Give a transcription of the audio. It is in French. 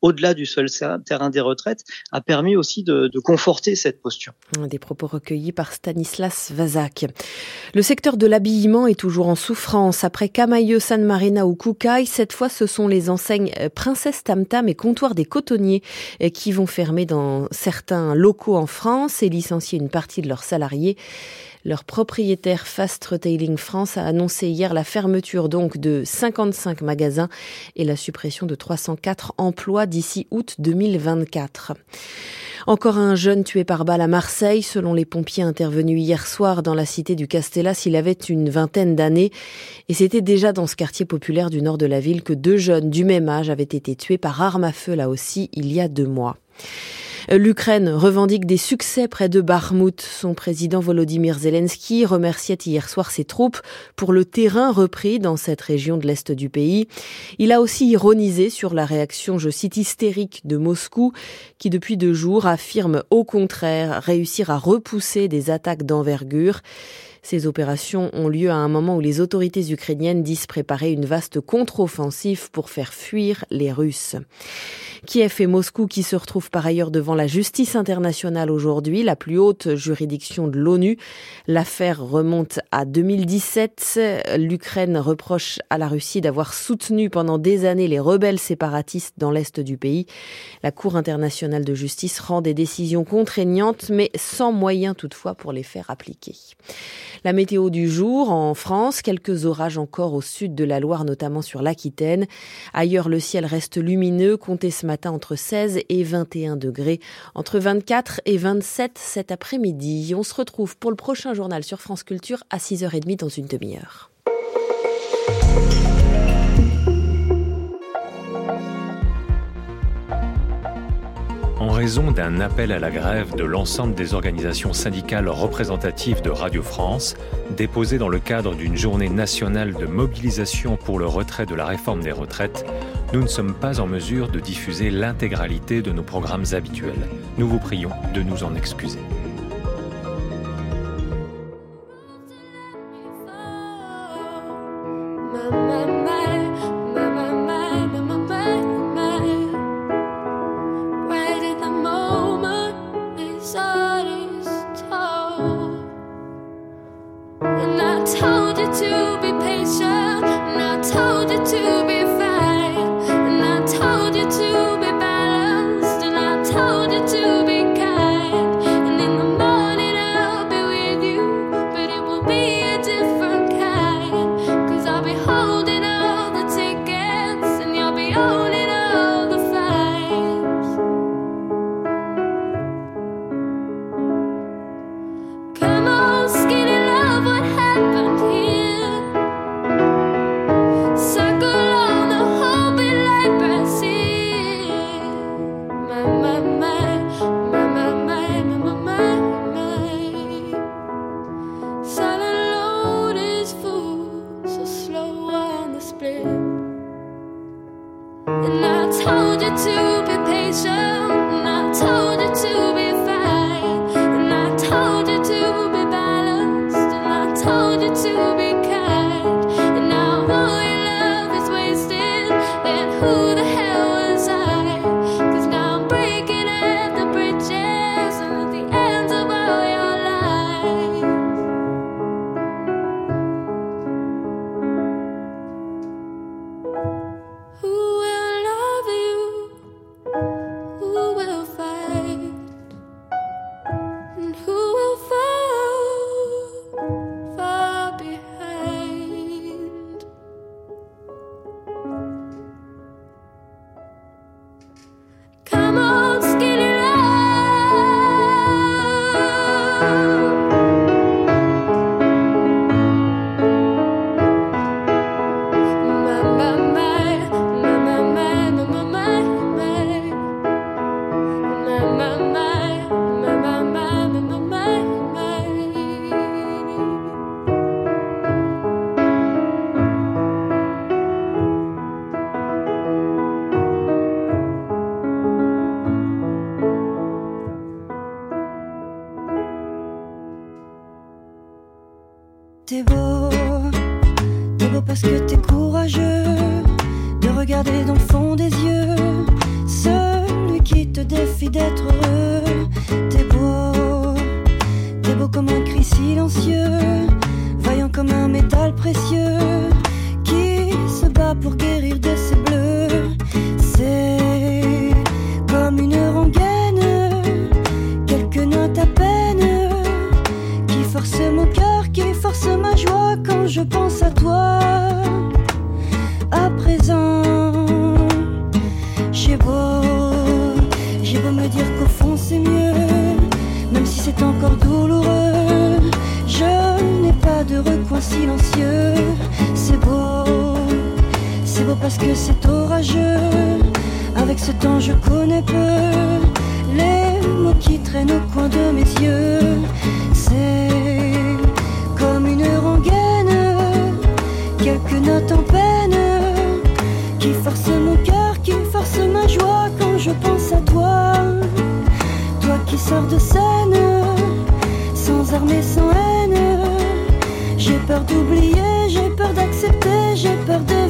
au-delà du seul terrain des retraites a permis aussi de, conforter cette posture. Des propos recueillis par Stanislas Vazak. Le secteur de l'habillement est toujours en souffrance. Après Camailleux, San Marina ou Koukaï, cette fois ce sont les enseignes Princesse Tam Tam et Comptoir des Cotonniers qui vont fermer dans certains locaux en France et licencier une partie de leurs salariés. Leur propriétaire Fast Retailing France a annoncé hier la fermeture donc de 55 magasins et la suppression de 304 emplois d'ici août 2024. Encore un jeune tué par balle à Marseille. Selon les pompiers intervenus hier soir dans la cité du Castellas, il avait une vingtaine d'années. Et c'était déjà dans ce quartier populaire du nord de la ville que deux jeunes du même âge avaient été tués par arme à feu là aussi il y a deux mois. L'Ukraine revendique des succès près de Barmout. Son président Volodymyr Zelensky remerciait hier soir ses troupes pour le terrain repris dans cette région de l'Est du pays. Il a aussi ironisé sur la réaction, je cite, hystérique de Moscou, qui depuis deux jours affirme au contraire réussir à repousser des attaques d'envergure. Ces opérations ont lieu à un moment où les autorités ukrainiennes disent préparer une vaste contre-offensive pour faire fuir les Russes. Kiev et Moscou qui se retrouvent par ailleurs devant la justice internationale aujourd'hui, la plus haute juridiction de l'ONU. L'affaire remonte à 2017. L'Ukraine reproche à la Russie d'avoir soutenu pendant des années les rebelles séparatistes dans l'est du pays. La Cour internationale de justice rend des décisions contraignantes, mais sans moyen toutefois pour les faire appliquer. La météo du jour en France, quelques orages encore au sud de la Loire, notamment sur l'Aquitaine. Ailleurs, le ciel reste lumineux, comptez ce matin entre 16 et 21 degrés, entre 24 et 27 cet après-midi. On se retrouve pour le prochain journal sur France Culture à 6h30 dans une demi-heure. En raison d'un appel à la grève de l'ensemble des organisations syndicales représentatives de Radio France, déposé dans le cadre d'une journée nationale de mobilisation pour le retrait de la réforme des retraites, nous ne sommes pas en mesure de diffuser l'intégralité de nos programmes habituels. Nous vous prions de nous en excuser. to to be parce que t'es courageux de regarder dans le fond des yeux suffit d'être heureux. T'es beau, t'es beau comme un cri silencieux, vaillant comme un métal précieux qui se bat pour guérir À présent, j'ai beau, j'ai beau me dire qu'au fond c'est mieux, même si c'est encore douloureux. Je n'ai pas de recoin silencieux, c'est beau, c'est beau parce que c'est orageux. Avec ce temps, je connais peu les mots qui traînent au coin de à toi. Toi qui sors de scène, sans armes et sans haine. J'ai peur d'oublier, j'ai peur d'accepter, j'ai peur de